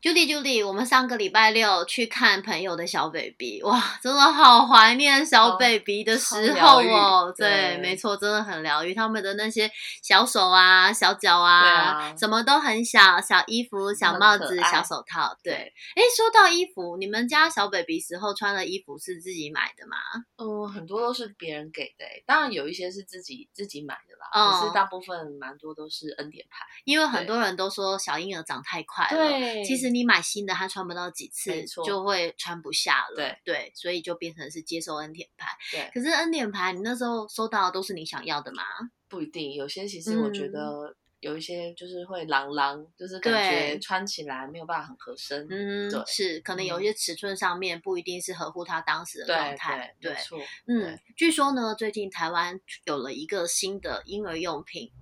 Judy，Judy，我们上个礼拜六去看朋友的小 baby，哇，真的好怀念小 baby 的时候哦。对，没错，真的很疗愈。他们的那些小手啊、小脚啊，什么都很小，小衣服、小帽子、小手套。对，哎，说到衣服，你们家小 baby 时候穿的衣服是自己买的吗？嗯，很多都是别人给的，当然有一些是自己自己买的啦。可是大部分蛮多都是恩典牌，因为很多人都说小婴儿长太快了。对，其实。你买新的，他穿不到几次就会穿不下了。对对，所以就变成是接受恩典牌。对，可是恩典牌，你那时候收到的都是你想要的吗？不一定，有些其实我觉得有一些就是会狼狼，就是感觉穿起来没有办法很合身。嗯，对，是可能有一些尺寸上面不一定是合乎他当时的状态。对，没错。嗯，据说呢，最近台湾有了一个新的婴儿用品。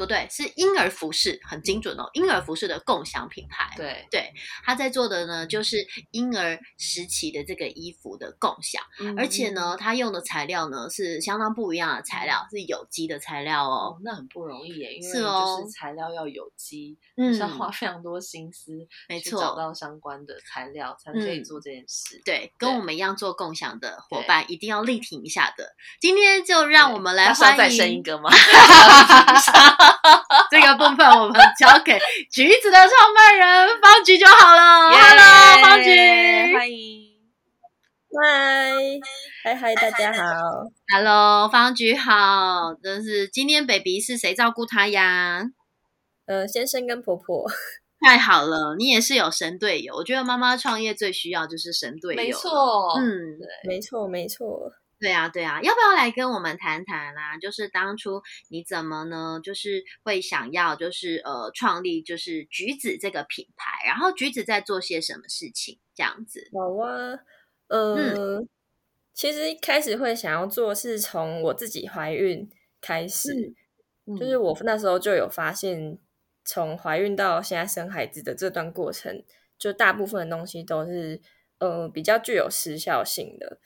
不对，是婴儿服饰，很精准哦。婴儿服饰的共享品牌，对对，他在做的呢，就是婴儿时期的这个衣服的共享，而且呢，他用的材料呢是相当不一样的材料，是有机的材料哦。那很不容易耶，因为就是材料要有机，嗯，要花非常多心思，没错，找到相关的材料才可以做这件事。对，跟我们一样做共享的伙伴，一定要力挺一下的。今天就让我们来欢迎再生一个吗？这个部分我们交给橘子的创办人方菊就好了。Hello，方菊，欢迎，嗨，嗨嗨，大家好。Hello，方菊好。真是今天 baby 是谁照顾他呀？呃，先生跟婆婆。太好了，你也是有神队友。我觉得妈妈创业最需要就是神队友。没错，嗯，对，没错，没错。对啊，对啊，要不要来跟我们谈谈啊？就是当初你怎么呢？就是会想要，就是呃，创立就是橘子这个品牌，然后橘子在做些什么事情？这样子。好啊，呃，其实一开始会想要做，是从我自己怀孕开始，就是我那时候就有发现，从怀孕到现在生孩子的这段过程，就大部分的东西都是呃比较具有时效性的。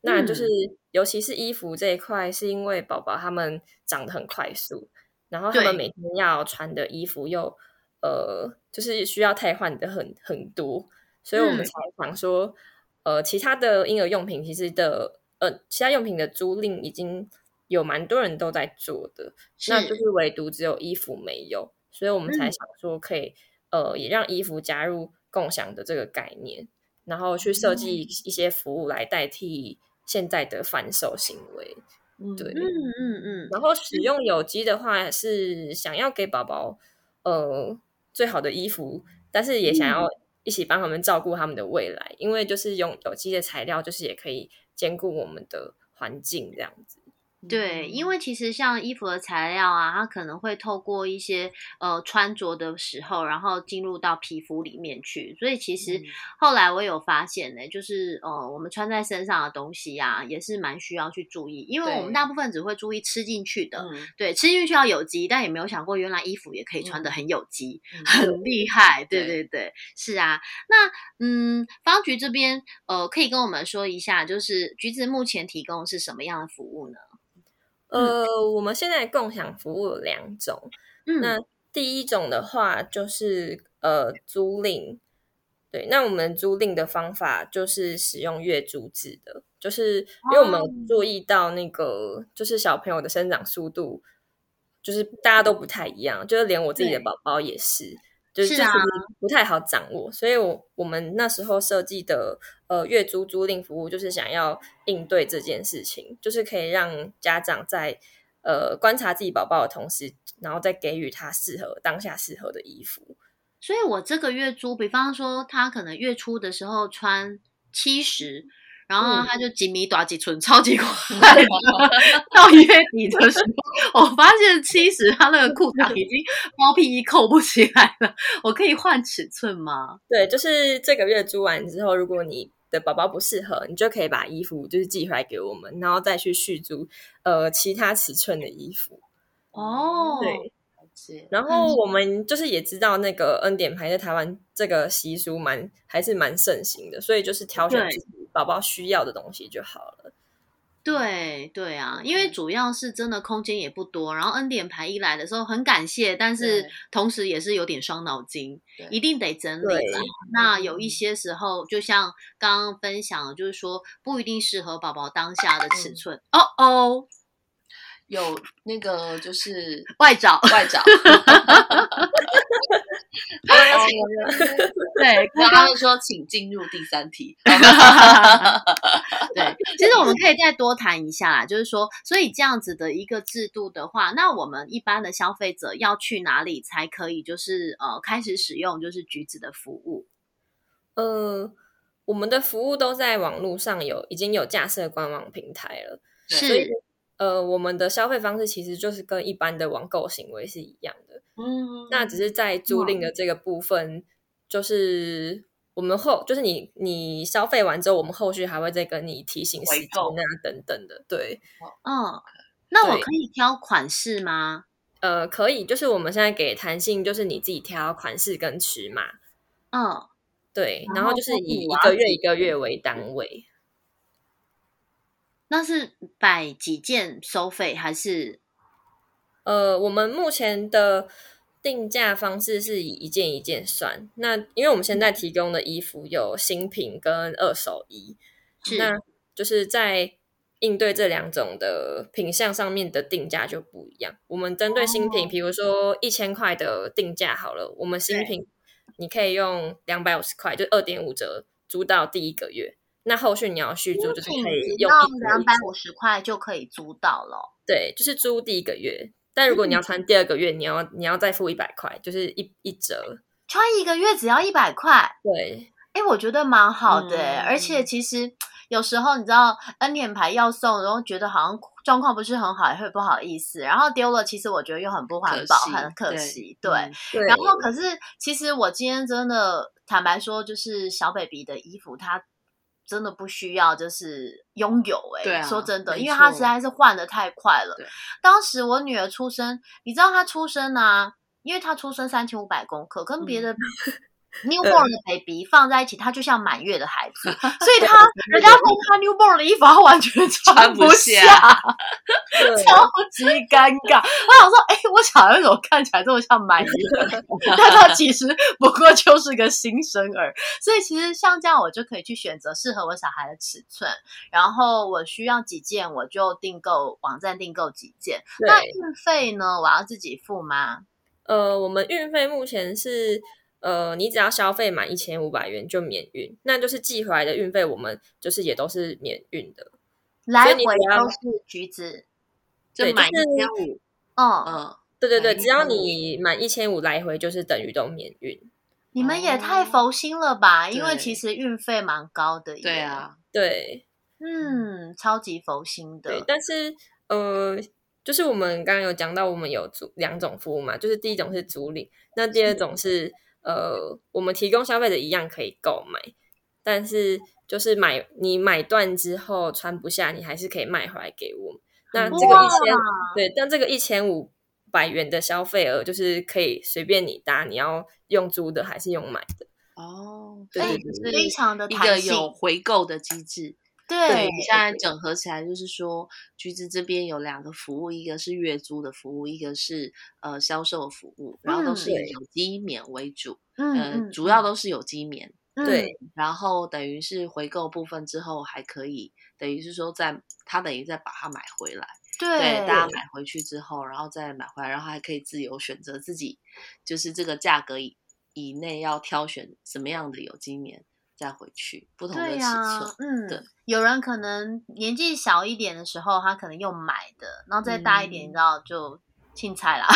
那就是，尤其是衣服这一块，是因为宝宝他们长得很快速，然后他们每天要穿的衣服又呃，就是需要替换的很很多，所以我们才想说，呃，其他的婴儿用品其实的呃，其他用品的租赁已经有蛮多人都在做的，那就是。唯独只有衣服没有，所以我们才想说可以呃，也让衣服加入共享的这个概念，然后去设计一些服务来代替。现在的反手行为，对，嗯嗯嗯，然后使用有机的话，是想要给宝宝呃最好的衣服，但是也想要一起帮他们照顾他们的未来，因为就是用有机的材料，就是也可以兼顾我们的环境这样子。对，因为其实像衣服的材料啊，它可能会透过一些呃穿着的时候，然后进入到皮肤里面去。所以其实后来我有发现呢，就是呃我们穿在身上的东西呀，也是蛮需要去注意。因为我们大部分只会注意吃进去的，对，吃进去要有机，但也没有想过原来衣服也可以穿的很有机，很厉害。对对对，是啊。那嗯，方局这边呃可以跟我们说一下，就是橘子目前提供是什么样的服务呢？呃，我们现在共享服务有两种。那第一种的话就是呃租赁，对，那我们租赁的方法就是使用月租制的，就是因为我们注意到那个就是小朋友的生长速度，就是大家都不太一样，就是连我自己的宝宝也是。就是不太好掌握，所以我我们那时候设计的呃月租租赁服务，就是想要应对这件事情，就是可以让家长在呃观察自己宝宝的同时，然后再给予他适合当下适合的衣服。所以我这个月租，比方说他可能月初的时候穿七十。然后他就几米短几寸，超级快。到月底的时候，我发现七十他那个裤裆已经包屁衣扣不起来了。我可以换尺寸吗？对，就是这个月租完之后，如果你的宝宝不适合，你就可以把衣服就是寄回来给我们，然后再去续租呃其他尺寸的衣服。哦，对。然后我们就是也知道那个恩典牌在台湾这个习俗蛮还是蛮盛行的，所以就是挑选自己宝宝需要的东西就好了。对对啊，因为主要是真的空间也不多，然后恩典牌一来的时候很感谢，但是同时也是有点伤脑筋，一定得整理。那有一些时候，就像刚刚分享，就是说不一定适合宝宝当下的尺寸。哦哦。有那个就是 外找外找 对，刚刚说请进入第三题。对，其实我们可以再多谈一下啦，就是说，所以这样子的一个制度的话，那我们一般的消费者要去哪里才可以，就是呃，开始使用就是橘子的服务？呃，我们的服务都在网络上有已经有架设官网平台了，是。呃，我们的消费方式其实就是跟一般的网购行为是一样的，嗯，那只是在租赁的这个部分，就是我们后就是你你消费完之后，我们后续还会再跟你提醒时间啊等等的，对，嗯，那我可以挑款式吗？呃，可以，就是我们现在给弹性，就是你自己挑款式跟尺码，嗯，对，然后就是以一个月一个月为单位。那是摆几件收费还是？呃，我们目前的定价方式是以一件一件算。那因为我们现在提供的衣服有新品跟二手衣，那就是在应对这两种的品相上面的定价就不一样。我们针对新品，比如说一千块的定价好了，我们新品你可以用两百五十块，就二点五折租到第一个月。那后续你要续租，就是可以用两百五十块就可以租到了。对，就是租第一个月，但如果你要穿第二个月，你要你要再付一百块，就是一一折。穿一个月只要一百块，对。哎，我觉得蛮好的，而且其实有时候你知道恩典牌要送，然后觉得好像状况不是很好，也会不好意思，然后丢了，其实我觉得又很不环保，很可惜。对，然后可是其实我今天真的坦白说，就是小 baby 的衣服，它。真的不需要，就是拥有哎。说真的，因为他实在是换的太快了。当时我女儿出生，你知道她出生啊，因为她出生三千五百公克，跟别的。newborn 的 baby 放在一起，他就像满月的孩子，所以他人家送他 newborn 的衣服，他完全穿不下，超级尴尬。我想说，哎，我小孩怎么看起来这么像满月？但他其实不过就是个新生儿。所以其实像这样，我就可以去选择适合我小孩的尺寸，然后我需要几件，我就订购网站订购几件。那运费呢？我要自己付吗？呃，我们运费目前是。呃，你只要消费满一千五百元就免运，那就是寄回来的运费，我们就是也都是免运的。来回都是橘子，就满一千五。嗯嗯，对对对，只要你满一千五来回，就是等于都免运。你们也太佛心了吧？因为其实运费蛮高的。对啊，对，嗯，超级佛心的。对但是呃，就是我们刚刚有讲到，我们有租两种服务嘛，就是第一种是租赁，那第二种是。呃，我们提供消费者一样可以购买，但是就是买你买断之后穿不下，你还是可以卖回来给我们。那这个一千对，但这个一千五百元的消费额就是可以随便你搭，你要用租的还是用买的？哦，对，非常的一个有回购的机制。对，现在整合起来就是说，橘子这边有两个服务，一个是月租的服务，一个是呃销售服务，然后都是以有机棉为主，嗯，主要。都是有机棉，对，然后等于是回购部分之后还可以，等于是说在他等于再把它买回来，对，大家买回去之后，然后再买回来，然后还可以自由选择自己，就是这个价格以以内要挑选什么样的有机棉。再回去不同的尺寸，嗯，对，有人可能年纪小一点的时候，他可能用买的，然后再大一点，你知道就青菜啦，可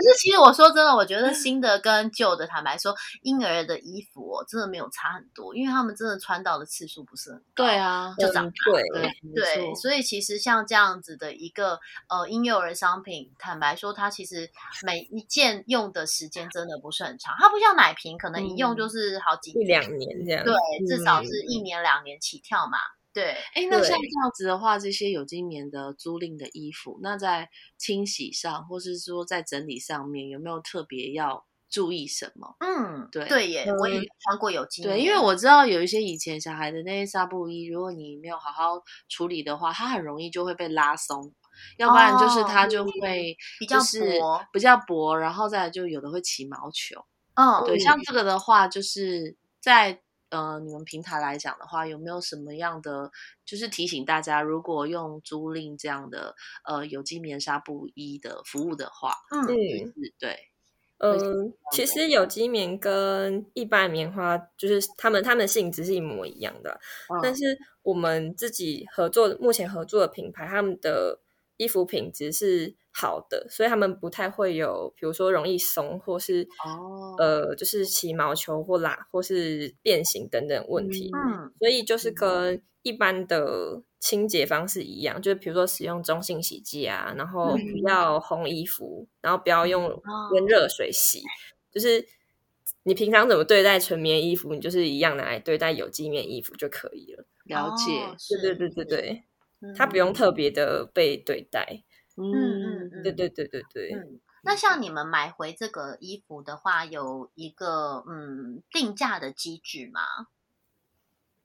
是其实我说真的，我觉得新的跟旧的，坦白说，婴儿的衣服哦，真的没有差很多，因为他们真的穿到的次数不是很高，对啊，就长对对对，所以其实像这样子的一个呃婴幼儿商品，坦白说，它其实每一件用的时间真的不是很长，它不像奶瓶，可能一用就是好几一两年这样，对，至少是一年两年起跳嘛。对，哎，那像这样子的话，这些有机棉的租赁的衣服，那在清洗上，或是说在整理上面，有没有特别要注意什么？嗯，对，对耶，我也穿过有机棉对，因为我知道有一些以前小孩的那些纱布衣，如果你没有好好处理的话，它很容易就会被拉松，要不然就是它就会比较薄，比较薄，然后再就有的会起毛球。嗯，对，像这个的话，就是在。呃，你们平台来讲的话，有没有什么样的就是提醒大家，如果用租赁这样的呃有机棉纱布衣的服务的话，嗯，对，嗯，其实有机棉跟一般棉花就是他们他们的性质是一模一样的，但是我们自己合作目前合作的品牌，他们的衣服品质是。好的，所以他们不太会有，比如说容易松，或是哦，呃，就是起毛球或拉，或是变形等等问题。嗯，所以就是跟一般的清洁方式一样，就是比如说使用中性洗剂啊，然后不要烘衣服，然后不要用温热水洗，就是你平常怎么对待纯棉衣服，你就是一样拿来对待有机棉衣服就可以了。了解，对对对对对，它不用特别的被对待。嗯嗯嗯，对对对对对。嗯，那像你们买回这个衣服的话，有一个嗯定价的机制吗？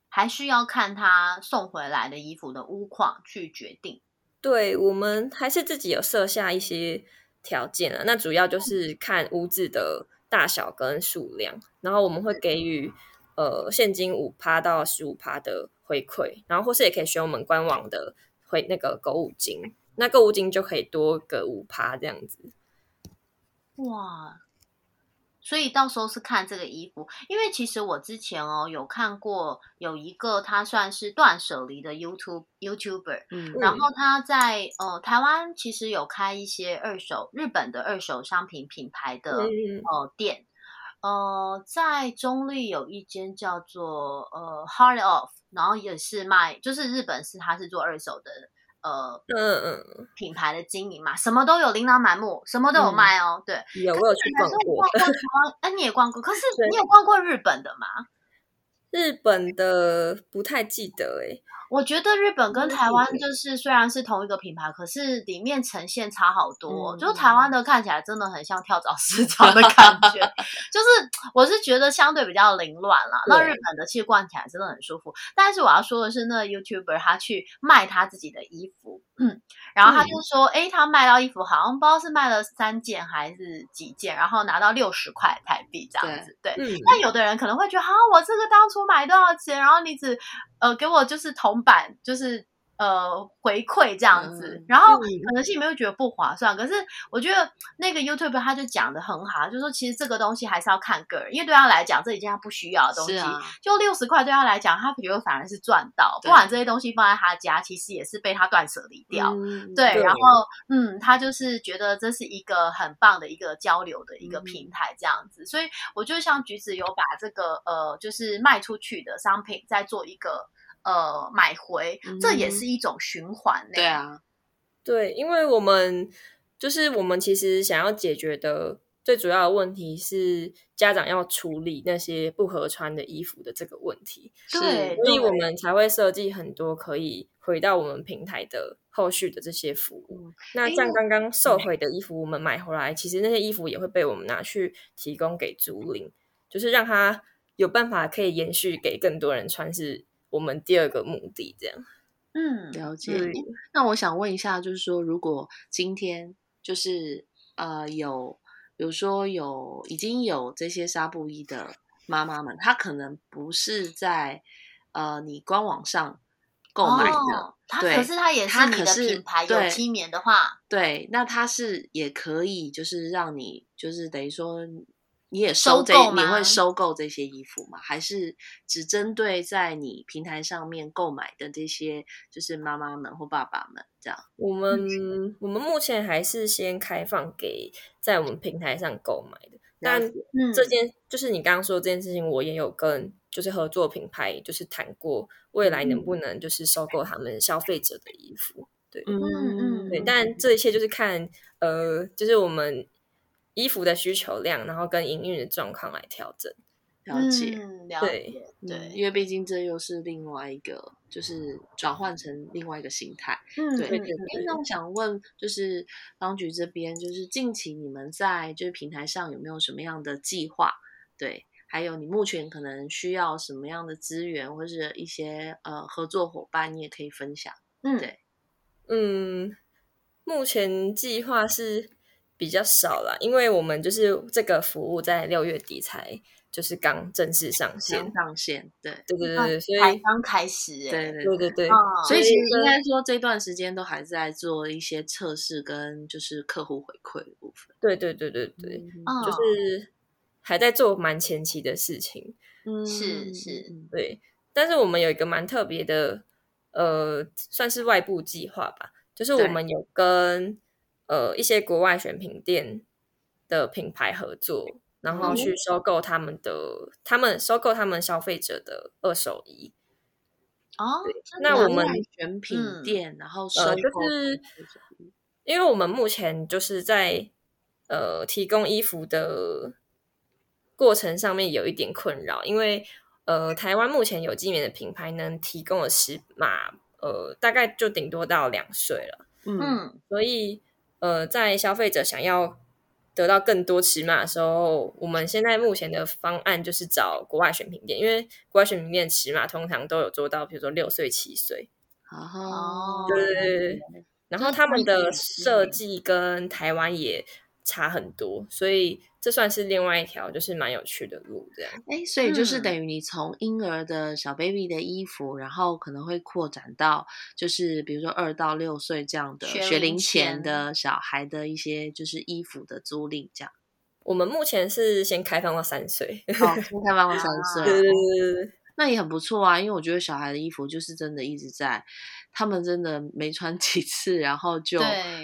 还是要看他送回来的衣服的屋况去决定？对我们还是自己有设下一些条件啊。那主要就是看屋子的大小跟数量，然后我们会给予呃现金五趴到十五趴的回馈，然后或是也可以选我们官网的回那个购物金。那购物金就可以多个五趴这样子，哇！所以到时候是看这个衣服，因为其实我之前哦有看过有一个他算是断舍离的 YouTube YouTuber，嗯，然后他在呃台湾其实有开一些二手日本的二手商品品牌的呃店，呃，在中立有一间叫做呃 Heart Off，然后也是卖，就是日本是他是做二手的。呃，嗯嗯，品牌的经营嘛，什么都有，琳琅满目，什么都有卖哦。对，有我有去逛过。哎，你也逛过，可是 你有逛过日本的吗？日本的不太记得哎。我觉得日本跟台湾就是虽然是同一个品牌，可是里面呈现差好多。就台湾的看起来真的很像跳蚤市 场的感觉，就是我是觉得相对比较凌乱啦。那日本的其实逛起来真的很舒服。但是我要说的是，那 YouTuber 他去卖他自己的衣服，嗯，然后他就说，哎，他卖到衣服好像不知道是卖了三件还是几件，然后拿到六十块台币这样子。对，那有的人可能会觉得，啊，我这个当初买多少钱？然后你只呃给我就是同。版就是呃回馈这样子，然后可能是你们会觉得不划算，可是我觉得那个 YouTube 他就讲的很好，就说其实这个东西还是要看个人，因为对他来讲这一件他不需要的东西，就六十块对他来讲，他觉得反而是赚到，不管这些东西放在他家，其实也是被他断舍离掉，对，然后嗯，他就是觉得这是一个很棒的一个交流的一个平台这样子，所以我就像橘子有把这个呃就是卖出去的商品再做一个。呃，买回这也是一种循环。对啊，对，因为我们就是我们其实想要解决的最主要的问题是家长要处理那些不合穿的衣服的这个问题。对，所以我们才会设计很多可以回到我们平台的后续的这些服务。那像刚刚售回的衣服，我们买回来，其实那些衣服也会被我们拿去提供给租赁，就是让他有办法可以延续给更多人穿。是。我们第二个目的，这样，嗯，了解。那我想问一下，就是说，如果今天就是呃，有，比如说有已经有这些纱布衣的妈妈们，她可能不是在呃你官网上购买的，她可是她也是你的品牌有机棉的话，对，那她是也可以，就是让你就是等于说。你也收这，你会收购这些衣服吗？还是只针对在你平台上面购买的这些，就是妈妈们或爸爸们这样？我们我们目前还是先开放给在我们平台上购买的。但这件就是你刚刚说这件事情，我也有跟就是合作品牌就是谈过，未来能不能就是收购他们消费者的衣服？对，嗯嗯，对。但这一切就是看呃，就是我们。衣服的需求量，然后跟营运的状况来调整，了解，对对，因为毕竟这又是另外一个，就是转换成另外一个形态。嗯，对。那我想问，就是方局这边，就是近期你们在就是平台上有没有什么样的计划？对，还有你目前可能需要什么样的资源，或是一些呃合作伙伴，你也可以分享。嗯，对，嗯，目前计划是。比较少啦，因为我们就是这个服务在六月底才就是刚正式上线，上线，对对对对，所以才刚开始，对对对对，所以其实应该说这段时间都还在做一些测试跟就是客户回馈的部分，对对对对对，就是还在做蛮前期的事情，嗯，是是，对，但是我们有一个蛮特别的，呃，算是外部计划吧，就是我们有跟。呃，一些国外选品店的品牌合作，然后去收购他们的，他们收购他们消费者的二手衣。哦，那我们选品店，然后收购，就是因为我们目前就是在呃提供衣服的过程上面有一点困扰，因为呃台湾目前有机棉的品牌能提供的尺码，呃大概就顶多到两岁了。嗯，所以。呃，在消费者想要得到更多尺码的时候，我们现在目前的方案就是找国外选品店，因为国外选品店尺码通常都有做到，比如说六岁、七岁。哦，对对对。然后他们的设计跟台湾也差很多，所以。这算是另外一条，就是蛮有趣的路，这样。哎，所以就是等于你从婴儿的小 baby 的衣服，然后可能会扩展到，就是比如说二到六岁这样的学龄前的小孩的一些就是衣服的租赁，这样。我们目前是先开放到三岁，好，先开放到三岁，对对对对。那也很不错啊，因为我觉得小孩的衣服就是真的一直在。他们真的没穿几次，然后就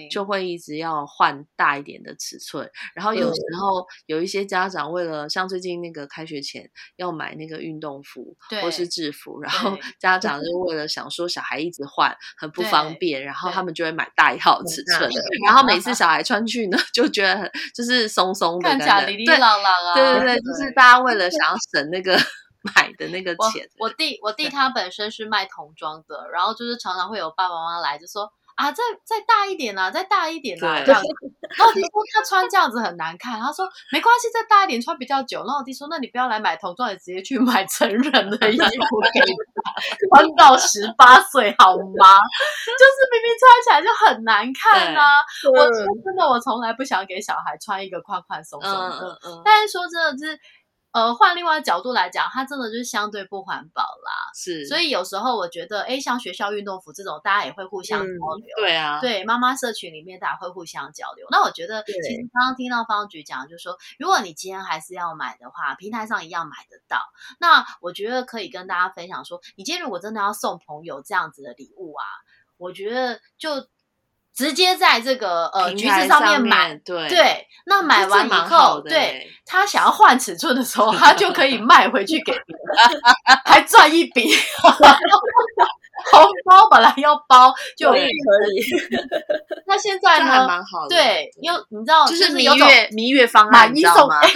就会一直要换大一点的尺寸。然后有时候有一些家长为了像最近那个开学前要买那个运动服或是制服，然后家长就为了想说小孩一直换很不方便，然后他们就会买大一号尺寸的。然后每次 小孩穿去呢，就觉得很就是松松的，看起来哩哩朗朗啊。对对对，就是大家为了想要省那个。买的那个钱，我弟我弟他本身是卖童装的，然后就是常常会有爸爸妈妈来就说啊，再再大一点啊，再大一点啊这样 子。然后我弟说他穿这样子很难看，他说没关系，再大一点穿比较久。然后我弟说那你不要来买童装，你直接去买成人的衣服给他，穿到十八岁好吗？就是明明穿起来就很难看啊！我真的我从来不想给小孩穿一个宽宽松松的，但是说真的就是。呃，换另外角度来讲，它真的就是相对不环保啦。是，所以有时候我觉得，哎，像学校运动服这种，大家也会互相交流。对啊，对，妈妈社群里面大家会互相交流。那我觉得，其实刚刚听到方局讲，就是说，如果你今天还是要买的话，平台上一样买得到。那我觉得可以跟大家分享说，你今天如果真的要送朋友这样子的礼物啊，我觉得就。直接在这个呃橘子上面买，对对，那买完以后，对他想要换尺寸的时候，他就可以卖回去给别人，还赚一笔。红包本来要包就可以，那现在呢？蛮好的，对，因为你知道，就是蜜月蜜月方案，买一送 哎，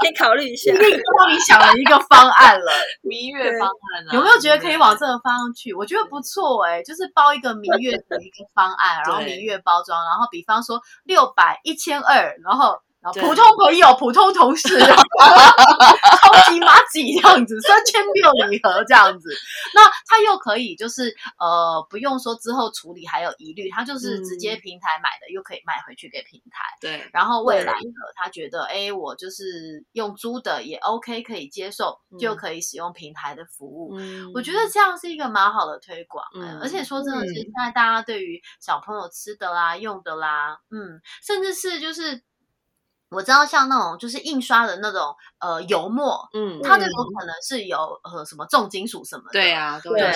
可以考虑一下，你想了一个方案了，蜜月方案，有没有觉得可以往这个方向去？我觉得不错哎，就是包一个蜜月的一个方案，然后蜜月包装，然后比方说六百一千二，然后。普通朋友、普通同事，超级麻吉这样子，三千六礼盒这样子，那他又可以就是呃不用说之后处理还有疑虑，他就是直接平台买的，又可以卖回去给平台。对，然后未来的他觉得，哎，我就是用租的也 OK，可以接受，就可以使用平台的服务。我觉得这样是一个蛮好的推广，而且说真的是现在大家对于小朋友吃的啦、用的啦，嗯，甚至是就是。我知道像那种就是印刷的那种呃油墨，嗯，它都有可能是有呃什么重金属什么的，对啊，对，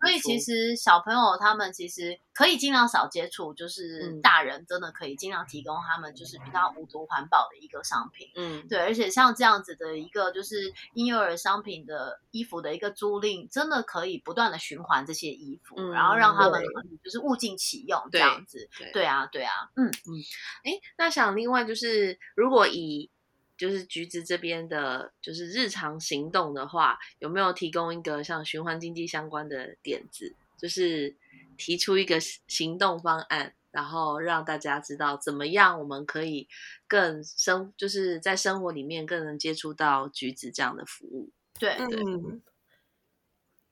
所以其。实小朋友他们其实可以尽量少接触，就是大人真的可以尽量提供他们就是比较无毒环保的一个商品，嗯，对，而且像这样子的一个就是婴幼儿商品的衣服的一个租赁，真的可以不断的循环这些衣服，然后让他们就是物尽其用这样子，对。啊，对啊，嗯。嗯，哎，那想另外就是。如果以就是橘子这边的，就是日常行动的话，有没有提供一个像循环经济相关的点子？就是提出一个行动方案，然后让大家知道怎么样我们可以更生，就是在生活里面更能接触到橘子这样的服务。对对，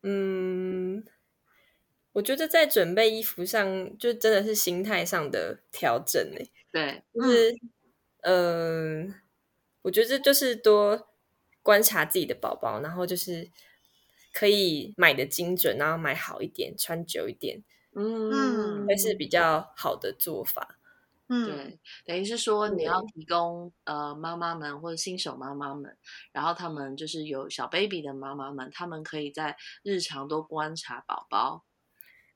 嗯，我觉得在准备衣服上，就真的是心态上的调整呢。对，就是。嗯，我觉得就是多观察自己的宝宝，然后就是可以买的精准，然后买好一点，穿久一点，嗯，会是比较好的做法。嗯，对，等于是说你要提供呃妈妈们或者新手妈妈们，然后他们就是有小 baby 的妈妈们，他们可以在日常多观察宝宝，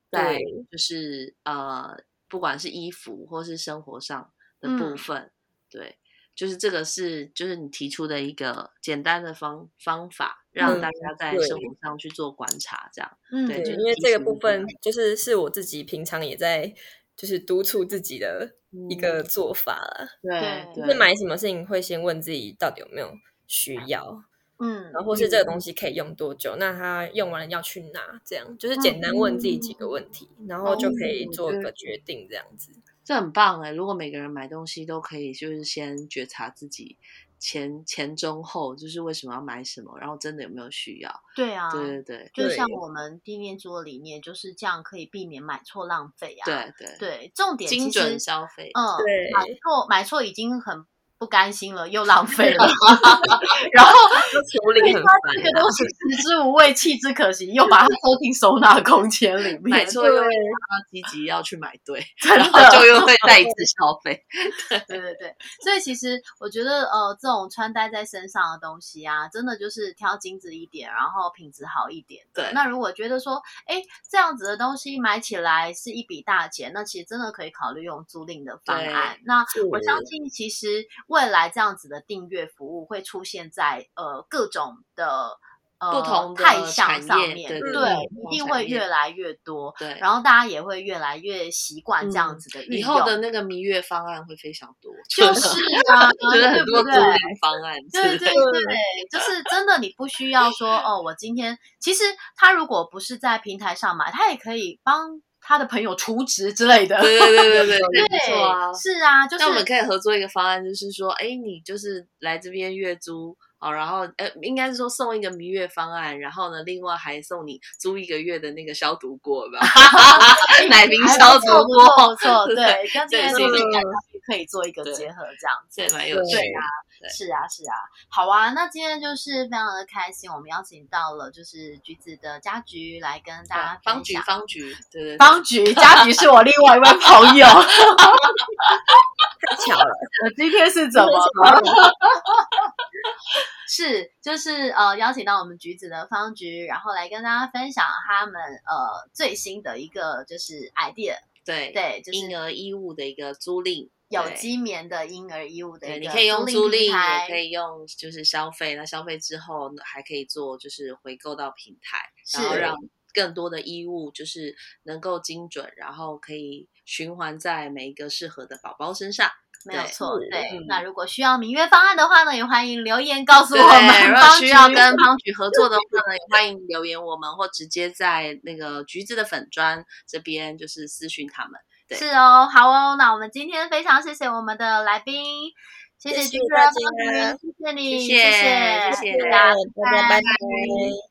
在就是呃不管是衣服或是生活上的部分。对，就是这个是，就是你提出的一个简单的方方法，让大家在生活上去做观察，这样。嗯，对，因为这个部分。就是是我自己平常也在就是督促自己的一个。做法了。对，就是买。什么事情会先问自己到底有没有需要，嗯，然后或是这个。东西可以用多久，那他用完了要去哪，这样就是简单问自己几个问题，然后就可以做一个。决定，这样子。这很棒哎！如果每个人买东西都可以，就是先觉察自己前前中后，就是为什么要买什么，然后真的有没有需要？对啊，对对对，就像我们地面租的理念，就是这样可以避免买错浪费啊。对对对，重点精准消费。嗯，对，买错买错已经很。不甘心了，又浪费了，然后处理很烦。这个东西食之无味，弃之可惜，又把它收进收纳空间里面。买错又要积极要去买对，然后就又会再一次消费。对对对，所以其实我觉得，呃，这种穿戴在身上的东西啊，真的就是挑精致一点，然后品质好一点。对。那如果觉得说，哎，这样子的东西买起来是一笔大钱，那其实真的可以考虑用租赁的方案。那我相信，其实。未来这样子的订阅服务会出现在呃各种的呃不同态向上面，对，一定会越来越多。对，然后大家也会越来越习惯这样子的。以后的那个蜜月方案会非常多，就是 啊，就是很多租赁方案。对对 对，就是真的，你不需要说哦，我今天其实他如果不是在平台上买，他也可以帮。他的朋友除职之类的，对对对对对，没错啊，是啊，就是那我们可以合作一个方案，就是说，哎，你就是来这边月租，好，然后呃，应该是说送一个蜜月方案，然后呢，另外还送你租一个月的那个消毒锅吧，奶瓶消毒锅，没错，对，跟这个可以做一个结合，这样子，蛮有趣啊。是啊，是啊，好啊，那今天就是非常的开心，我们邀请到了就是橘子的家菊来跟大家方菊，方菊，对对，方菊，家菊是我另外一位朋友，太巧了，我今天是怎么了？是，就是呃，邀请到我们橘子的方菊，然后来跟大家分享他们呃最新的一个就是 idea，对对，就是婴儿衣物的一个租赁。有机棉的婴儿衣物的，你可以用租赁，也可以用就是消费。那消费之后还可以做就是回购到平台，然后让更多的衣物就是能够精准，然后可以循环在每一个适合的宝宝身上。没有错，对。那如果需要明月方案的话呢，也欢迎留言告诉我们。如果需要跟方菊合作的话呢，也欢迎留言我们，或直接在那个橘子的粉砖这边就是私讯他们。是哦，好哦，那我们今天非常谢谢我们的来宾，谢谢君哥，谢谢你，谢谢，谢谢大家，拜拜。节目